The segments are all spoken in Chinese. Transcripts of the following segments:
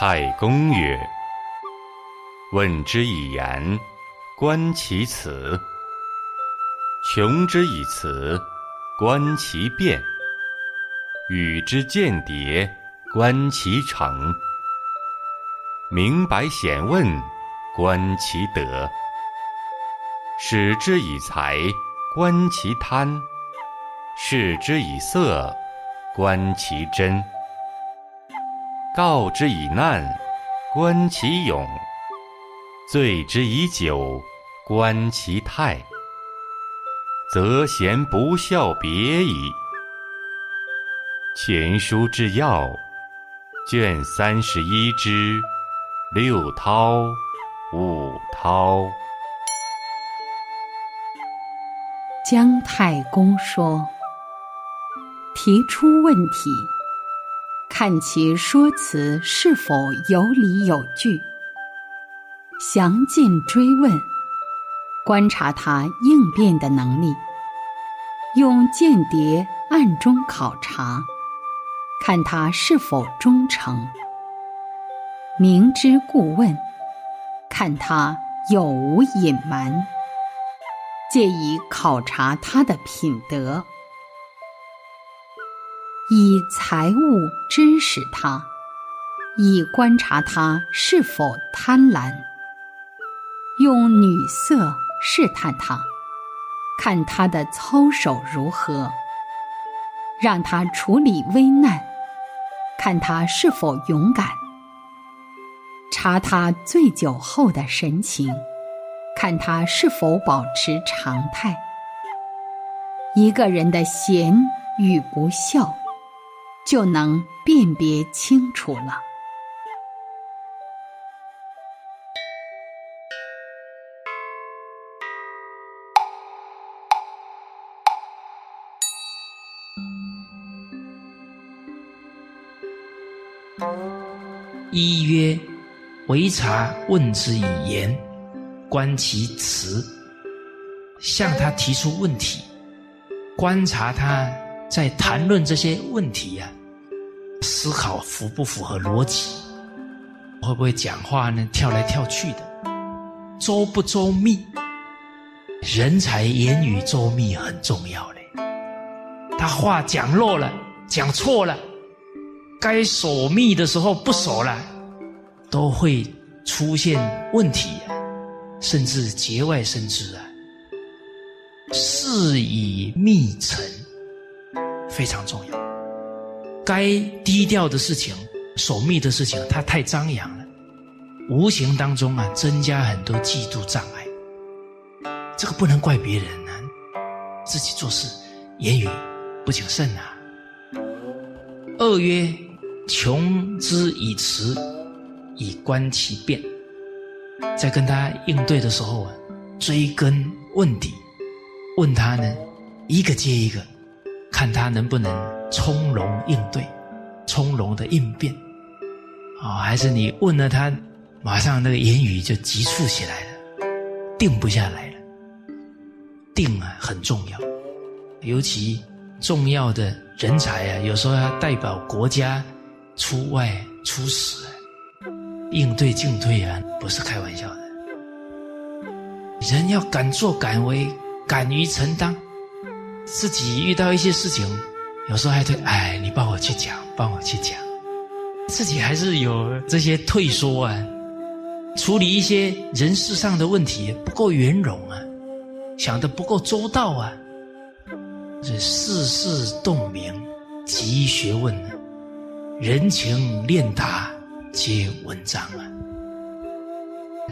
太公曰：“问之以言，观其辞；穷之以辞，观其变；与之间谍，观其诚；明白显问，观其德；使之以财，观其贪；视之以色，观其真。”告之以难，观其勇；醉之以酒，观其态。则贤不肖别矣。前书之要，卷三十一之六韬、五韬。姜太公说：“提出问题。”看其说辞是否有理有据，详尽追问，观察他应变的能力，用间谍暗中考察，看他是否忠诚；明知故问，看他有无隐瞒，借以考察他的品德。以财物支使他，以观察他是否贪婪；用女色试探他，看他的操守如何；让他处理危难，看他是否勇敢；查他醉酒后的神情，看他是否保持常态。一个人的贤与不孝。就能辨别清楚了。一曰：为察问之以言，观其辞，向他提出问题，观察他在谈论这些问题呀。思考符不符合逻辑？会不会讲话呢？跳来跳去的，周不周密？人才言语周密很重要嘞。他话讲漏了，讲错了，该守密的时候不守了，都会出现问题，甚至节外生枝啊。事以密成，非常重要。该低调的事情、守密的事情，它太张扬了，无形当中啊，增加很多嫉妒障碍。这个不能怪别人啊，自己做事言语不谨慎啊。二曰：穷之以辞，以观其变。在跟他应对的时候啊，追根问底，问他呢，一个接一个，看他能不能。从容应对，从容的应变，啊，还是你问了他，马上那个言语就急促起来了，定不下来了。定啊很重要，尤其重要的人才啊，有时候要代表国家出外出使，应对进退啊，不是开玩笑的。人要敢作敢为，敢于承担，自己遇到一些事情。有时候还对，哎，你帮我去讲，帮我去讲，自己还是有这些退缩啊，处理一些人事上的问题不够圆融啊，想的不够周到啊，这世事洞明，极学问，人情练达，皆文章啊。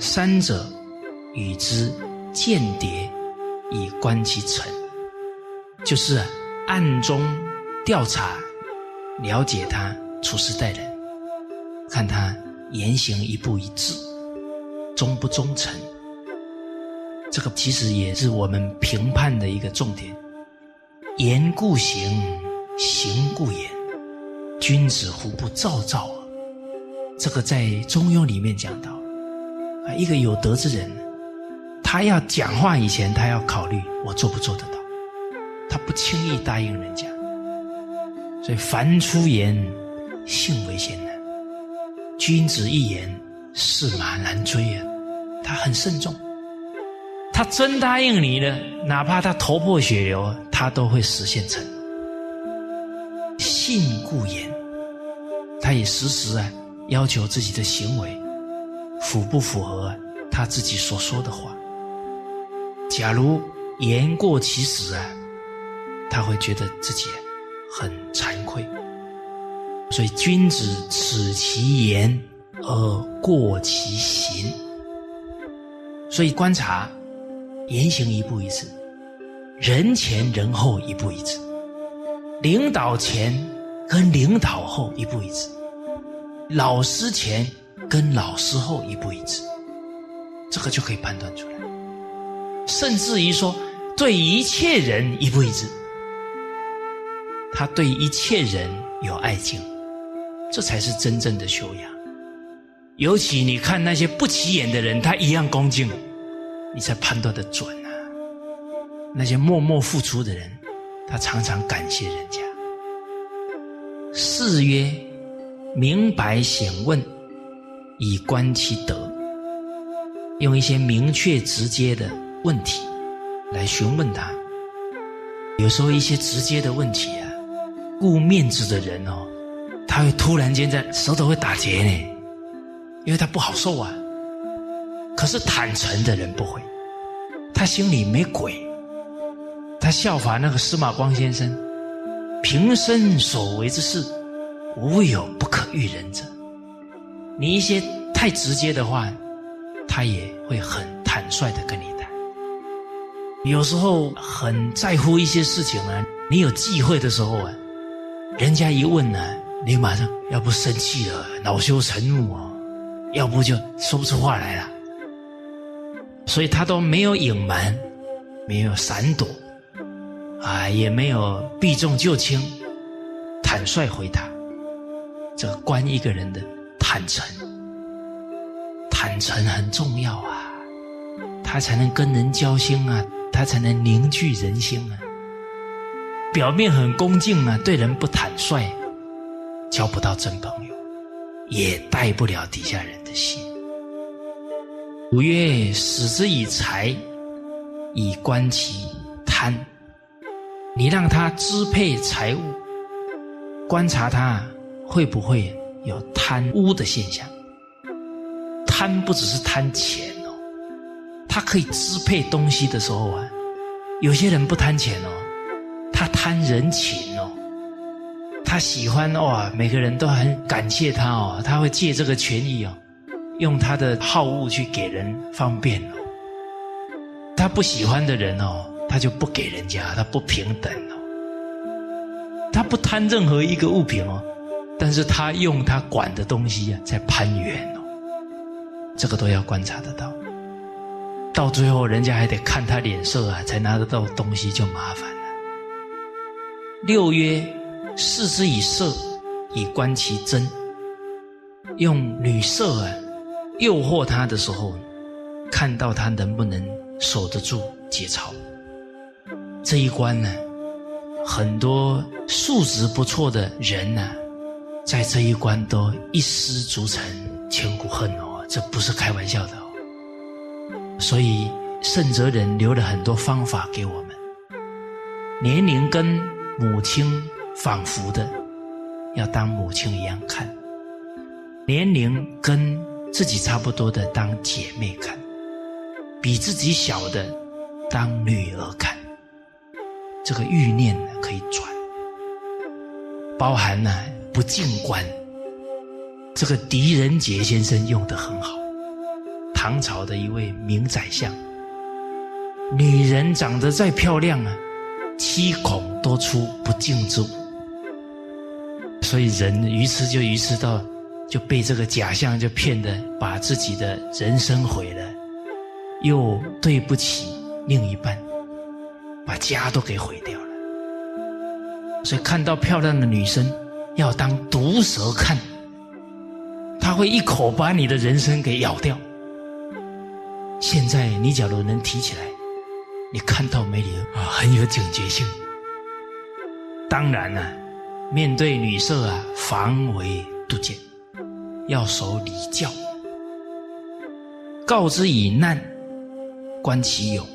三者与之间谍，以观其诚，就是暗中。调查、了解他处事待人，看他言行一不一致，忠不忠诚。这个其实也是我们评判的一个重点。言故行，行故言。君子胡不躁躁？这个在《中庸》里面讲到，啊，一个有德之人，他要讲话以前，他要考虑我做不做得到，他不轻易答应人家。所以凡出言，信为先呢。君子一言，驷马难追啊！他很慎重，他真答应你了，哪怕他头破血流，他都会实现成。信故言，他也时时啊要求自己的行为符不符合他自己所说的话。假如言过其实啊，他会觉得自己很惭愧。所以，君子耻其言而过其行。所以，观察言行一步一致，人前人后一步一致，领导前跟领导后一步一致，老师前跟老师后一步一致，这个就可以判断出来。甚至于说，对一切人一步一致，他对一切人有爱敬。这才是真正的修养。尤其你看那些不起眼的人，他一样恭敬，你才判断的准啊。那些默默付出的人，他常常感谢人家。四曰：明白显问，以观其德。用一些明确直接的问题来询问他。有时候一些直接的问题啊，顾面子的人哦。他会突然间在舌头会打结呢，因为他不好受啊。可是坦诚的人不会，他心里没鬼。他效法那个司马光先生，平生所为之事，无有不可遇人者。你一些太直接的话，他也会很坦率的跟你谈。有时候很在乎一些事情啊，你有忌讳的时候啊，人家一问呢。你马上要不生气了，恼羞成怒哦，要不就说不出话来了。所以他都没有隐瞒，没有闪躲，啊，也没有避重就轻，坦率回答。这关一个人的坦诚，坦诚很重要啊，他才能跟人交心啊，他才能凝聚人心啊。表面很恭敬啊，对人不坦率。交不到真朋友，也带不了底下人的心。五曰：使之以财，以观其贪。你让他支配财物，观察他会不会有贪污的现象。贪不只是贪钱哦，他可以支配东西的时候啊，有些人不贪钱哦，他贪人情哦。他喜欢哇，每个人都很感谢他哦，他会借这个权益哦，用他的好恶去给人方便哦。他不喜欢的人哦，他就不给人家，他不平等哦。他不贪任何一个物品哦，但是他用他管的东西啊在攀援哦，这个都要观察得到。到最后，人家还得看他脸色啊，才拿得到东西就麻烦。六曰。视之以色，以观其真。用女色啊诱惑他的时候，看到他能不能守得住节操。这一关呢，很多素质不错的人呢，在这一关都一失足成千古恨哦，这不是开玩笑的哦。所以圣哲人留了很多方法给我们。年龄跟母亲。仿佛的，要当母亲一样看，年龄跟自己差不多的当姐妹看，比自己小的当女儿看，这个欲念呢可以转，包含呢不进观，这个狄仁杰先生用的很好，唐朝的一位名宰相，女人长得再漂亮啊，七孔多出不净之物。所以人愚痴就愚痴到，就被这个假象就骗的，把自己的人生毁了，又对不起另一半，把家都给毁掉了。所以看到漂亮的女生，要当毒蛇看，他会一口把你的人生给咬掉。现在你假如能提起来，你看到美女啊，很有警觉性。当然了。面对女色啊，防微杜渐，要守礼教，告之以难，观其勇。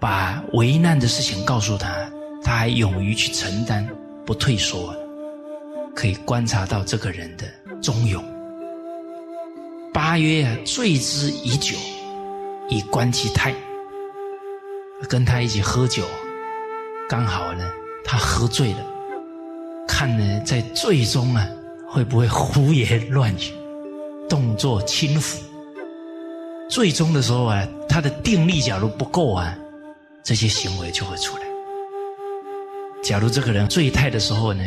把为难的事情告诉他，他还勇于去承担，不退缩，可以观察到这个人的忠勇。八曰啊，醉之以酒，以观其态。跟他一起喝酒，刚好呢，他喝醉了，看呢在醉中啊，会不会胡言乱语，动作轻浮。醉中的时候啊，他的定力假如不够啊。这些行为就会出来。假如这个人醉态的时候呢，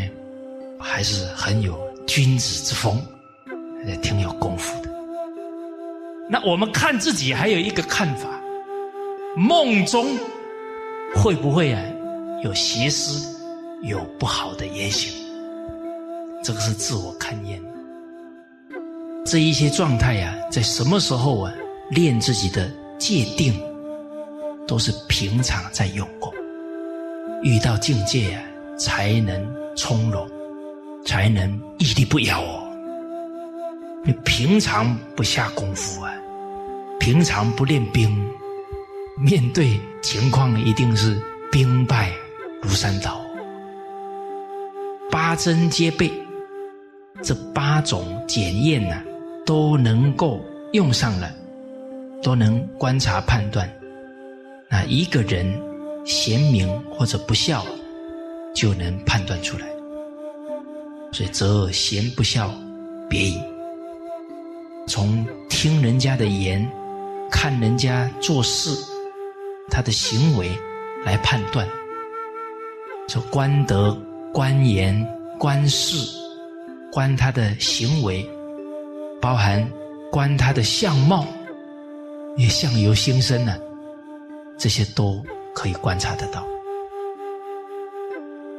还是很有君子之风，也挺有功夫的。那我们看自己还有一个看法：梦中会不会啊有邪思，有不好的言行？这个是自我勘验。这一些状态呀，在什么时候啊练自己的界定？都是平常在用功，遇到境界啊，才能从容，才能屹立不摇哦。你平常不下功夫啊，平常不练兵，面对情况一定是兵败如山倒。八珍皆备，这八种检验呢，都能够用上了，都能观察判断。那一个人贤明或者不孝，就能判断出来。所以择贤不孝，别矣。从听人家的言，看人家做事，他的行为来判断。说观德、观言、观事，观他的行为，包含观他的相貌，也相由心生呢。这些都可以观察得到，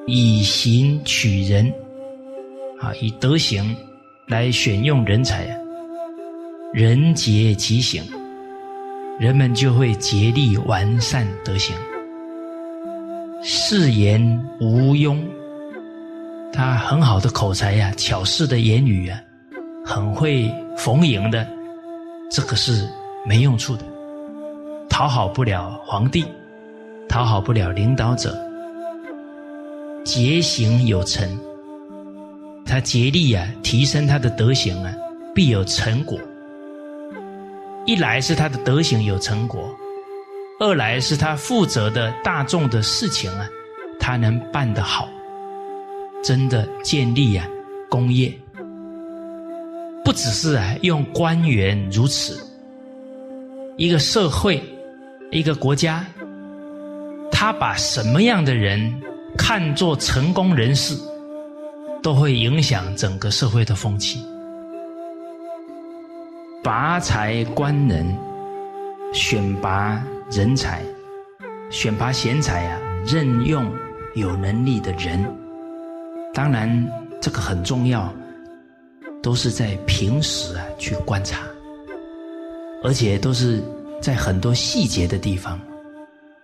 以行取人，啊，以德行来选用人才，人杰其行，人们就会竭力完善德行。誓言无庸，他很好的口才呀，巧饰的言语啊，很会逢迎的，这个是没用处的。讨好不了皇帝，讨好不了领导者。节行有成，他竭力啊提升他的德行啊，必有成果。一来是他的德行有成果，二来是他负责的大众的事情啊，他能办得好，真的建立啊功业。不只是啊用官员如此，一个社会。一个国家，他把什么样的人看作成功人士，都会影响整个社会的风气。拔才观人，选拔人才，选拔贤才啊，任用有能力的人。当然，这个很重要，都是在平时啊去观察，而且都是。在很多细节的地方，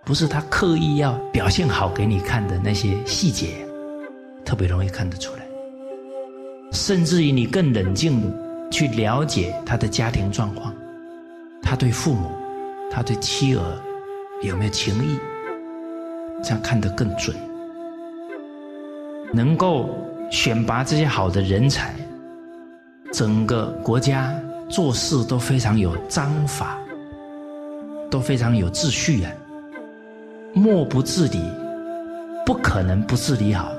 不是他刻意要表现好给你看的那些细节，特别容易看得出来。甚至于你更冷静去了解他的家庭状况，他对父母、他对妻儿有没有情谊，这样看得更准。能够选拔这些好的人才，整个国家做事都非常有章法。都非常有秩序啊！莫不治理，不可能不治理好，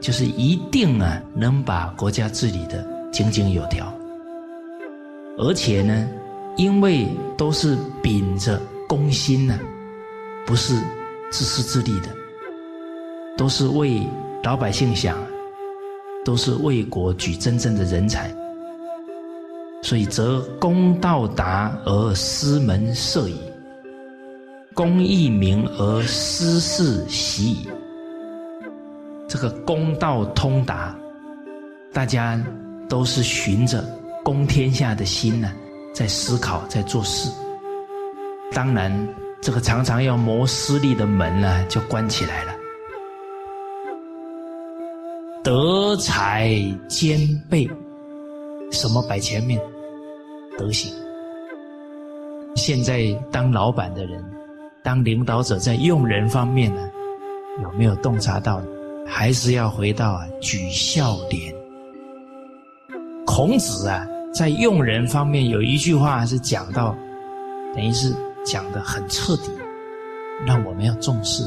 就是一定啊，能把国家治理的井井有条。而且呢，因为都是秉着公心呢，不是自私自利的，都是为老百姓想，都是为国举真正的人才。所以，则公道达而私门塞矣；公义明而私事习矣。这个公道通达，大家都是循着公天下的心呢，在思考，在做事。当然，这个常常要谋私利的门呢，就关起来了。德才兼备。什么摆前面？德行。现在当老板的人，当领导者，在用人方面呢，有没有洞察到？还是要回到啊，举孝廉。孔子啊，在用人方面有一句话是讲到，等于是讲的很彻底，让我们要重视。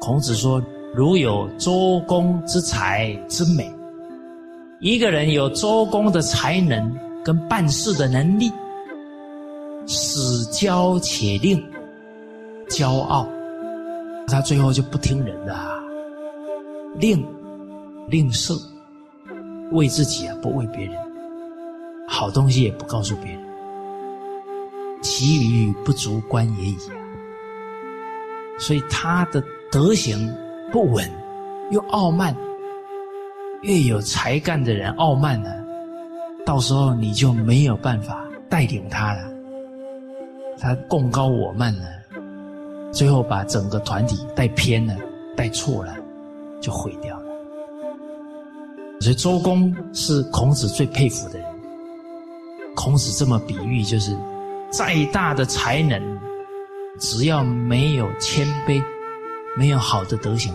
孔子说：“如有周公之才之美，一个人有周公的才能跟办事的能力，使骄且令，骄傲，他最后就不听人的，吝，吝啬，为自己啊，不为别人，好东西也不告诉别人，其余不足观也已啊。所以他的。”德行不稳，又傲慢，越有才干的人傲慢呢，到时候你就没有办法带领他了。他共高我慢呢，最后把整个团体带偏了，带错了，就毁掉。所以周公是孔子最佩服的人。孔子这么比喻，就是再大的才能，只要没有谦卑。没有好的德行，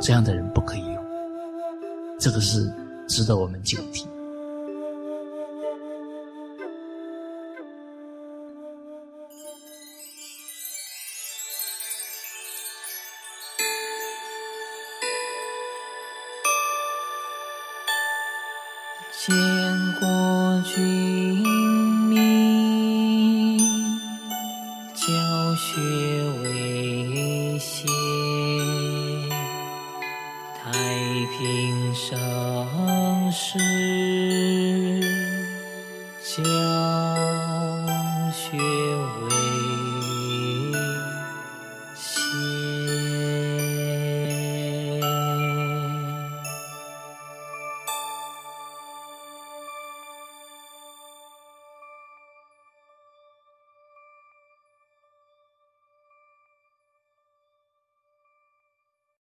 这样的人不可以用。这个是值得我们警惕。